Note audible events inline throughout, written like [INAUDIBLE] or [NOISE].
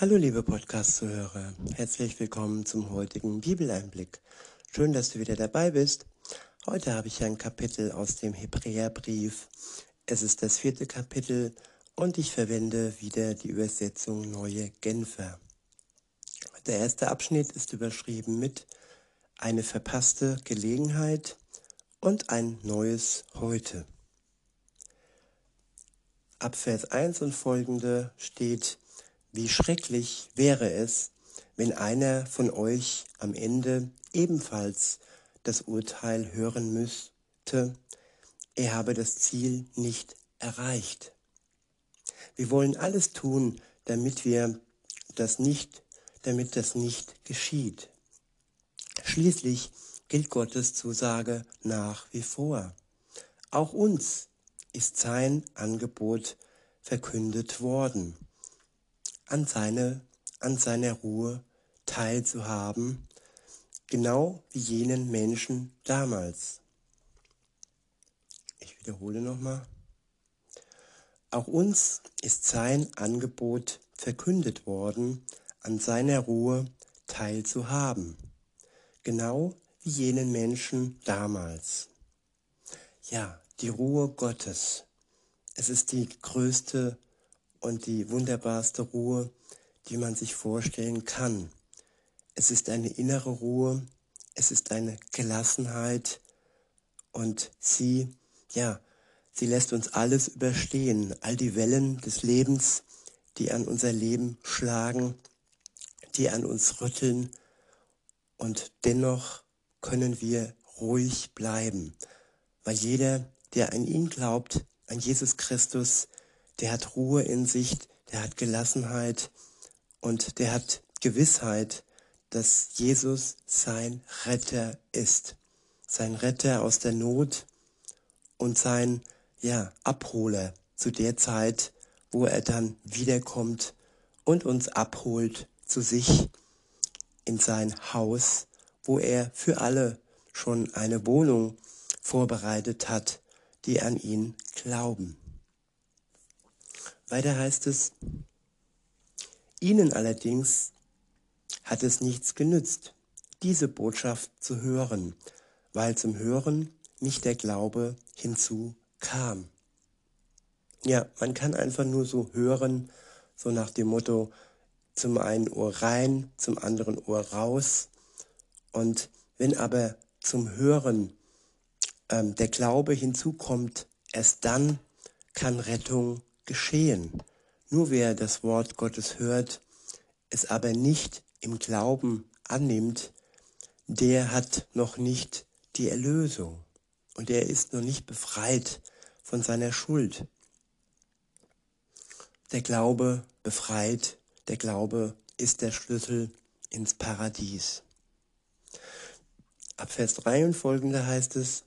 Hallo liebe Podcast-Zuhörer, herzlich willkommen zum heutigen Bibeleinblick. Schön, dass du wieder dabei bist. Heute habe ich ein Kapitel aus dem Hebräerbrief. Es ist das vierte Kapitel und ich verwende wieder die Übersetzung Neue Genfer. Der erste Abschnitt ist überschrieben mit eine verpasste Gelegenheit und ein neues Heute. Ab Vers 1 und folgende steht, wie schrecklich wäre es, wenn einer von euch am Ende ebenfalls das Urteil hören müsste, er habe das Ziel nicht erreicht. Wir wollen alles tun, damit wir das nicht, damit das nicht geschieht. Schließlich gilt Gottes Zusage nach wie vor. Auch uns ist sein Angebot verkündet worden an, seine, an seiner Ruhe teilzuhaben, genau wie jenen Menschen damals. Ich wiederhole nochmal. Auch uns ist sein Angebot verkündet worden, an seiner Ruhe teilzuhaben, genau wie jenen Menschen damals. Ja, die Ruhe Gottes. Es ist die größte und die wunderbarste Ruhe, die man sich vorstellen kann. Es ist eine innere Ruhe, es ist eine Gelassenheit und sie, ja, sie lässt uns alles überstehen, all die Wellen des Lebens, die an unser Leben schlagen, die an uns rütteln und dennoch können wir ruhig bleiben, weil jeder, der an ihn glaubt, an Jesus Christus, der hat Ruhe in sich, der hat Gelassenheit und der hat Gewissheit, dass Jesus sein Retter ist. Sein Retter aus der Not und sein, ja, Abholer zu der Zeit, wo er dann wiederkommt und uns abholt zu sich in sein Haus, wo er für alle schon eine Wohnung vorbereitet hat, die an ihn glauben. Weiter heißt es, ihnen allerdings hat es nichts genützt, diese Botschaft zu hören, weil zum Hören nicht der Glaube hinzukam. Ja, man kann einfach nur so hören, so nach dem Motto, zum einen Ohr rein, zum anderen Ohr raus. Und wenn aber zum Hören ähm, der Glaube hinzukommt, erst dann kann Rettung geschehen. Nur wer das Wort Gottes hört, es aber nicht im Glauben annimmt, der hat noch nicht die Erlösung und er ist noch nicht befreit von seiner Schuld. Der Glaube befreit, der Glaube ist der Schlüssel ins Paradies. Ab Vers 3 und folgende heißt es,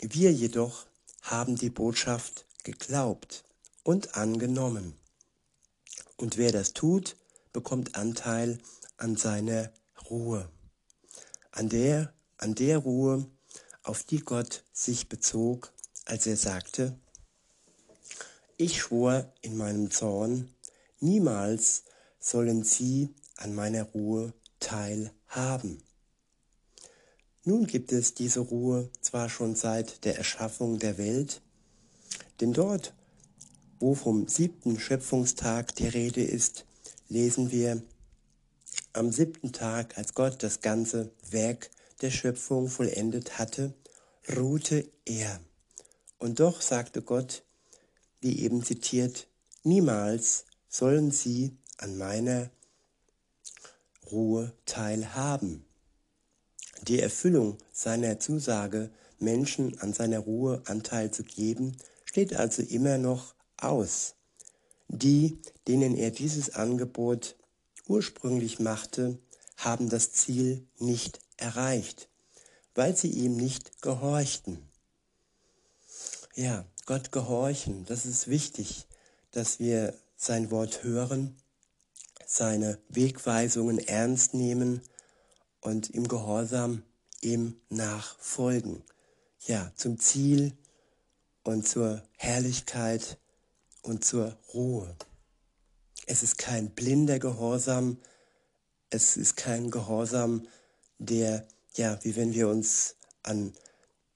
wir jedoch haben die Botschaft geglaubt und angenommen. Und wer das tut, bekommt Anteil an seiner Ruhe. An der, an der Ruhe, auf die Gott sich bezog, als er sagte, ich schwor in meinem Zorn, niemals sollen sie an meiner Ruhe teilhaben. Nun gibt es diese Ruhe zwar schon seit der Erschaffung der Welt, denn dort, wo vom siebten Schöpfungstag die Rede ist, lesen wir, am siebten Tag, als Gott das ganze Werk der Schöpfung vollendet hatte, ruhte er. Und doch sagte Gott, wie eben zitiert, niemals sollen sie an meiner Ruhe teilhaben. Die Erfüllung seiner Zusage, Menschen an seiner Ruhe Anteil zu geben, steht also immer noch aus. Die, denen er dieses Angebot ursprünglich machte, haben das Ziel nicht erreicht, weil sie ihm nicht gehorchten. Ja, Gott gehorchen, das ist wichtig, dass wir sein Wort hören, seine Wegweisungen ernst nehmen und im Gehorsam ihm nachfolgen. Ja, zum Ziel und zur Herrlichkeit und zur Ruhe. Es ist kein blinder Gehorsam, es ist kein Gehorsam, der, ja, wie wenn wir uns an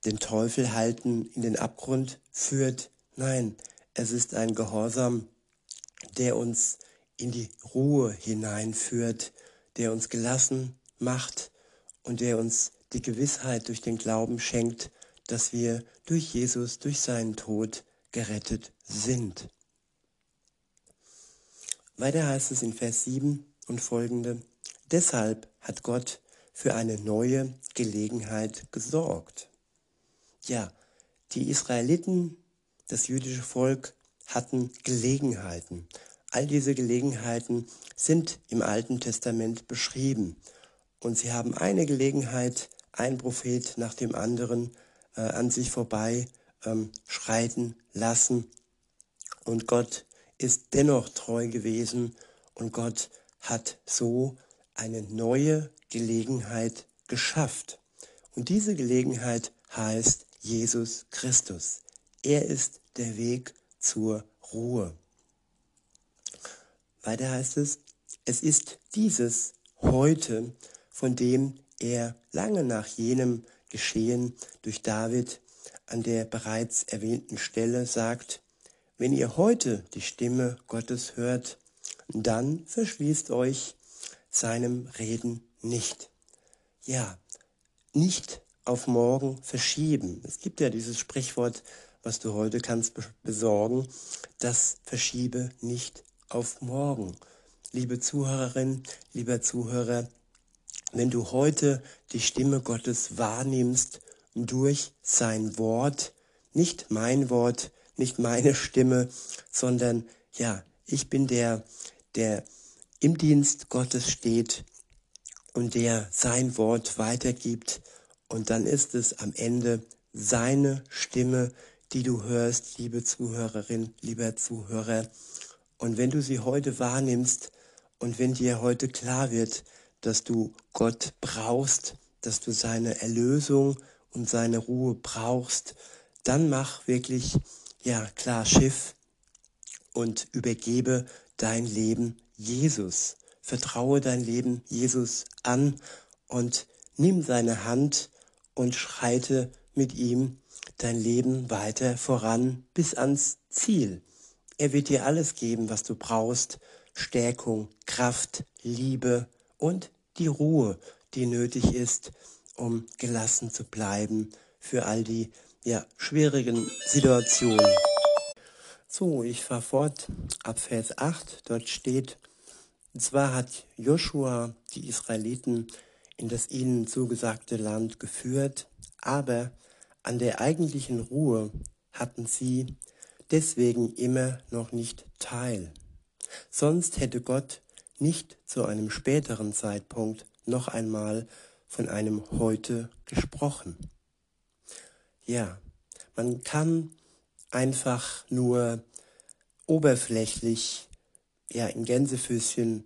den Teufel halten, in den Abgrund führt. Nein, es ist ein Gehorsam, der uns in die Ruhe hineinführt, der uns gelassen macht und der uns die Gewissheit durch den Glauben schenkt, dass wir durch Jesus, durch seinen Tod gerettet sind. Weiter heißt es in Vers 7 und folgende, deshalb hat Gott für eine neue Gelegenheit gesorgt. Ja, die Israeliten, das jüdische Volk, hatten Gelegenheiten. All diese Gelegenheiten sind im Alten Testament beschrieben. Und sie haben eine Gelegenheit, ein Prophet nach dem anderen äh, an sich vorbei ähm, schreiten lassen. Und Gott ist dennoch treu gewesen und Gott hat so eine neue Gelegenheit geschafft. Und diese Gelegenheit heißt Jesus Christus. Er ist der Weg zur Ruhe. Weiter heißt es, es ist dieses heute, von dem er lange nach jenem Geschehen durch David an der bereits erwähnten Stelle sagt, wenn ihr heute die Stimme Gottes hört, dann verschließt euch seinem Reden nicht. Ja, nicht auf morgen verschieben. Es gibt ja dieses Sprichwort, was du heute kannst besorgen, das verschiebe nicht auf morgen. Liebe Zuhörerin, lieber Zuhörer, wenn du heute die Stimme Gottes wahrnimmst durch sein Wort, nicht mein Wort, nicht meine Stimme, sondern ja, ich bin der, der im Dienst Gottes steht und der sein Wort weitergibt. Und dann ist es am Ende seine Stimme, die du hörst, liebe Zuhörerin, lieber Zuhörer. Und wenn du sie heute wahrnimmst und wenn dir heute klar wird, dass du Gott brauchst, dass du seine Erlösung und seine Ruhe brauchst, dann mach wirklich, ja, klar Schiff und übergebe dein Leben Jesus. Vertraue dein Leben Jesus an und nimm seine Hand und schreite mit ihm dein Leben weiter voran bis ans Ziel. Er wird dir alles geben, was du brauchst. Stärkung, Kraft, Liebe und die Ruhe, die nötig ist, um gelassen zu bleiben für all die ja, schwierigen Situationen. So, ich fahre fort ab Vers 8. Dort steht, zwar hat Joshua die Israeliten in das ihnen zugesagte Land geführt, aber an der eigentlichen Ruhe hatten sie deswegen immer noch nicht teil. Sonst hätte Gott nicht zu einem späteren Zeitpunkt noch einmal von einem heute gesprochen. Ja, man kann einfach nur oberflächlich, ja, in Gänsefüßchen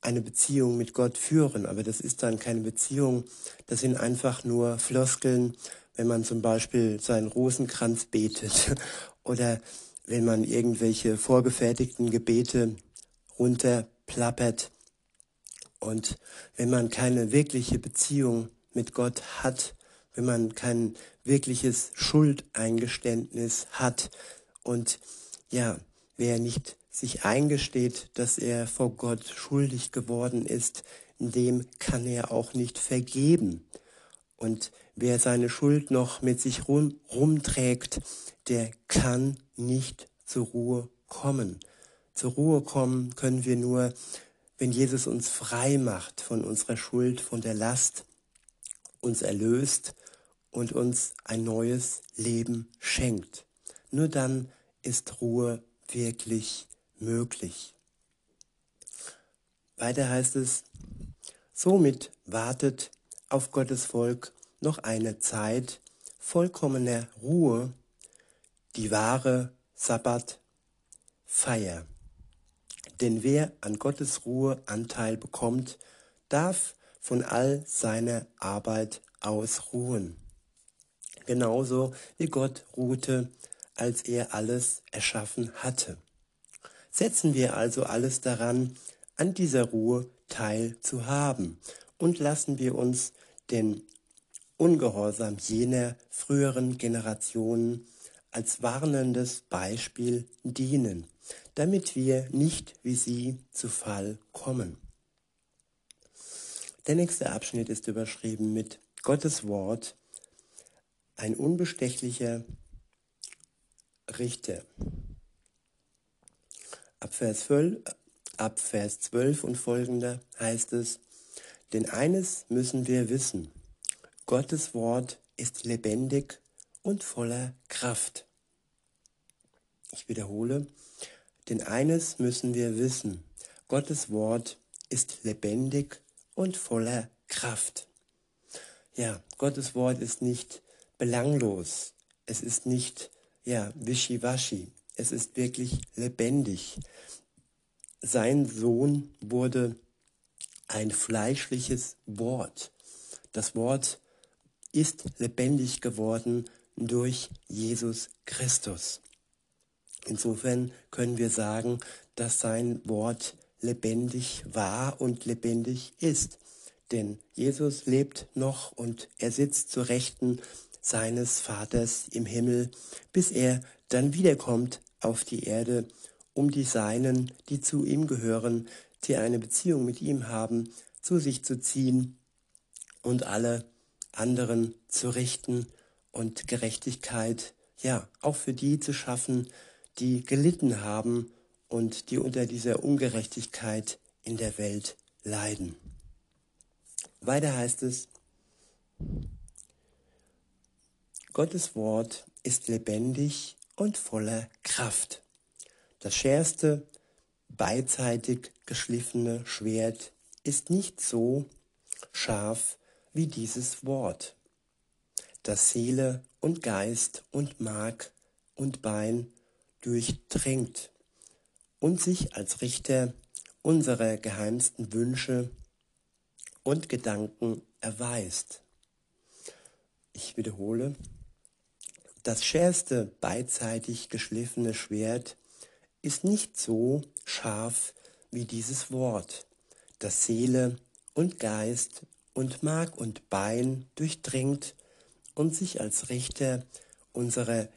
eine Beziehung mit Gott führen, aber das ist dann keine Beziehung, das sind einfach nur Floskeln, wenn man zum Beispiel seinen Rosenkranz betet [LAUGHS] oder wenn man irgendwelche vorgefertigten Gebete runterplappert. Und wenn man keine wirkliche Beziehung mit Gott hat, wenn man kein wirkliches Schuldeingeständnis hat und ja, wer nicht sich eingesteht, dass er vor Gott schuldig geworden ist, dem kann er auch nicht vergeben. Und wer seine Schuld noch mit sich rum, rumträgt, der kann nicht zur Ruhe kommen. Zur Ruhe kommen können wir nur, wenn Jesus uns frei macht von unserer Schuld, von der Last, uns erlöst und uns ein neues Leben schenkt. Nur dann ist Ruhe wirklich möglich. Weiter heißt es, somit wartet auf Gottes Volk noch eine Zeit vollkommener Ruhe, die wahre Sabbatfeier. Denn wer an Gottes Ruhe Anteil bekommt, darf von all seiner Arbeit ausruhen. Genauso wie Gott ruhte, als er alles erschaffen hatte. Setzen wir also alles daran, an dieser Ruhe teilzuhaben und lassen wir uns den Ungehorsam jener früheren Generationen als warnendes Beispiel dienen, damit wir nicht wie sie zu Fall kommen. Der nächste Abschnitt ist überschrieben mit Gottes Wort, ein unbestechlicher Richter. Ab Vers, 12, ab Vers 12 und folgender heißt es, denn eines müssen wir wissen, Gottes Wort ist lebendig und voller Kraft. Ich wiederhole, denn eines müssen wir wissen, Gottes Wort ist lebendig und voller Kraft. Ja, Gottes Wort ist nicht belanglos, es ist nicht, ja, wischiwaschi, es ist wirklich lebendig. Sein Sohn wurde ein fleischliches Wort. Das Wort ist lebendig geworden durch Jesus Christus. Insofern können wir sagen, dass sein Wort lebendig war und lebendig ist. Denn Jesus lebt noch und er sitzt zur Rechten seines Vaters im Himmel, bis er dann wiederkommt auf die Erde, um die Seinen, die zu ihm gehören, die eine Beziehung mit ihm haben, zu sich zu ziehen und alle anderen zu richten und Gerechtigkeit, ja, auch für die zu schaffen, die gelitten haben und die unter dieser Ungerechtigkeit in der Welt leiden. Weiter heißt es, Gottes Wort ist lebendig und voller Kraft. Das schärfste, beidseitig geschliffene Schwert ist nicht so scharf wie dieses Wort, das Seele und Geist und Mark und Bein durchdringt und sich als Richter unserer geheimsten Wünsche und Gedanken erweist. Ich wiederhole, das schärfste beidseitig geschliffene Schwert ist nicht so scharf wie dieses Wort, das Seele und Geist und Mark und Bein durchdringt und sich als Richter unserer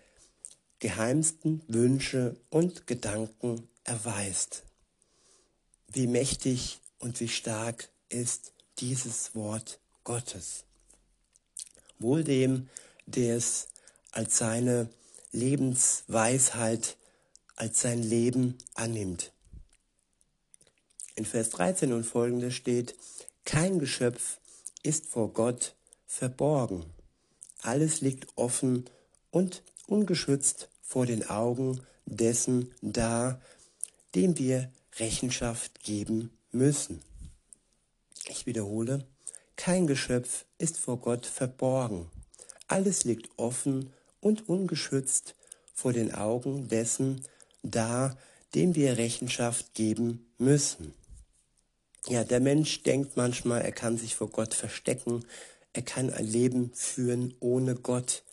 geheimsten Wünsche und Gedanken erweist. Wie mächtig und wie stark ist dieses Wort Gottes. Wohl dem, der es als seine Lebensweisheit, als sein Leben annimmt. In Vers 13 und folgende steht, kein Geschöpf ist vor Gott verborgen. Alles liegt offen und ungeschützt vor den Augen dessen da, dem wir Rechenschaft geben müssen. Ich wiederhole, kein Geschöpf ist vor Gott verborgen. Alles liegt offen und ungeschützt vor den Augen dessen da, dem wir Rechenschaft geben müssen. Ja, der Mensch denkt manchmal, er kann sich vor Gott verstecken, er kann ein Leben führen ohne Gott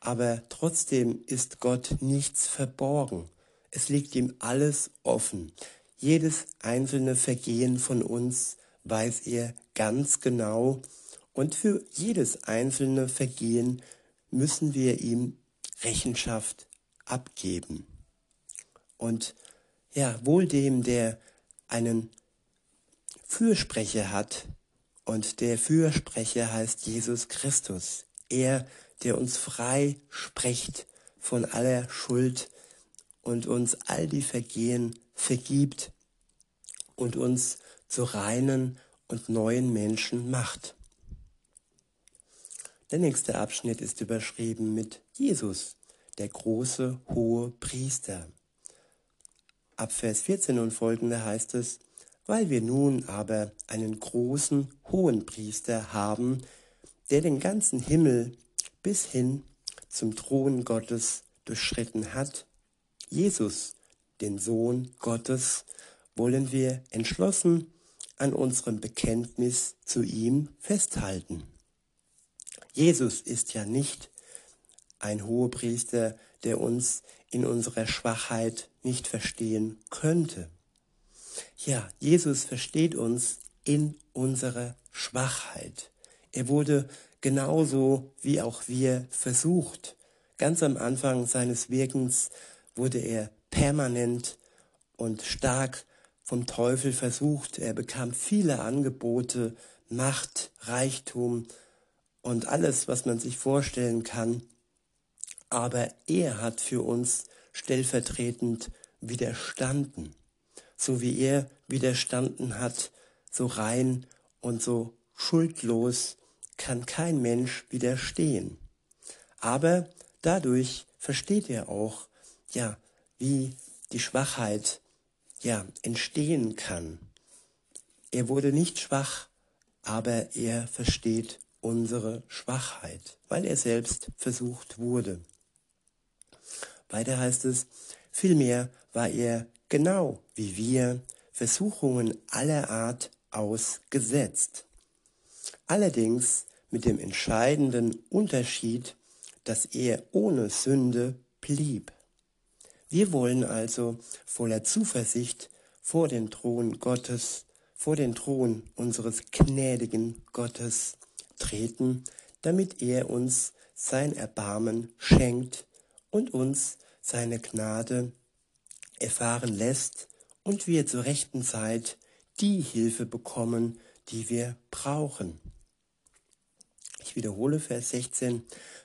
aber trotzdem ist Gott nichts verborgen. Es liegt ihm alles offen. Jedes einzelne Vergehen von uns weiß er ganz genau und für jedes einzelne Vergehen müssen wir ihm Rechenschaft abgeben. Und ja, wohl dem, der einen Fürsprecher hat, und der Fürsprecher heißt Jesus Christus. Er der uns frei spricht von aller Schuld und uns all die Vergehen vergibt und uns zu reinen und neuen Menschen macht. Der nächste Abschnitt ist überschrieben mit Jesus, der große hohe Priester. Ab Vers 14 und folgende heißt es, weil wir nun aber einen großen hohen Priester haben, der den ganzen Himmel bis hin zum Thron Gottes durchschritten hat, Jesus, den Sohn Gottes, wollen wir entschlossen an unserem Bekenntnis zu ihm festhalten. Jesus ist ja nicht ein Hohepriester, der uns in unserer Schwachheit nicht verstehen könnte. Ja, Jesus versteht uns in unserer Schwachheit. Er wurde genauso wie auch wir versucht. Ganz am Anfang seines Wirkens wurde er permanent und stark vom Teufel versucht. Er bekam viele Angebote, Macht, Reichtum und alles, was man sich vorstellen kann. Aber er hat für uns stellvertretend widerstanden. So wie er widerstanden hat, so rein und so schuldlos kann kein Mensch widerstehen. Aber dadurch versteht er auch, ja, wie die Schwachheit ja entstehen kann. Er wurde nicht schwach, aber er versteht unsere Schwachheit, weil er selbst versucht wurde. Weiter heißt es, vielmehr war er genau wie wir Versuchungen aller Art ausgesetzt. Allerdings mit dem entscheidenden Unterschied, dass er ohne Sünde blieb. Wir wollen also voller Zuversicht vor den Thron Gottes, vor den Thron unseres gnädigen Gottes treten, damit er uns sein Erbarmen schenkt und uns seine Gnade erfahren lässt und wir zur rechten Zeit die Hilfe bekommen, die wir brauchen. Ich wiederhole Vers 16.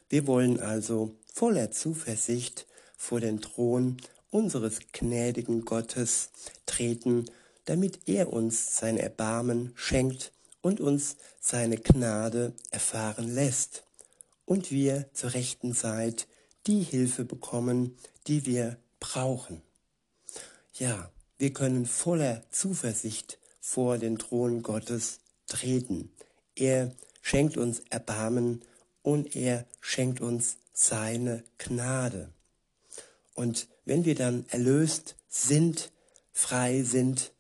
Wir wollen also voller Zuversicht vor den Thron unseres gnädigen Gottes treten, damit er uns sein Erbarmen schenkt und uns seine Gnade erfahren lässt und wir zur rechten Zeit die Hilfe bekommen, die wir brauchen. Ja, wir können voller Zuversicht vor den Thron Gottes treten. Er schenkt uns Erbarmen und er schenkt uns seine Gnade. Und wenn wir dann erlöst sind, frei sind,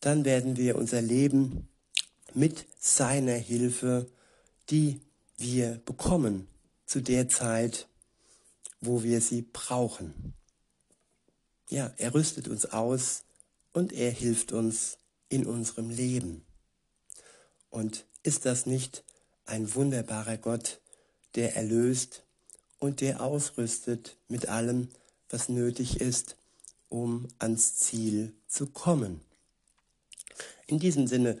dann werden wir unser Leben mit seiner Hilfe, die wir bekommen, zu der Zeit, wo wir sie brauchen. Ja, er rüstet uns aus und er hilft uns in unserem Leben. Und ist das nicht ein wunderbarer Gott, der erlöst und der ausrüstet mit allem, was nötig ist, um ans Ziel zu kommen. In diesem Sinne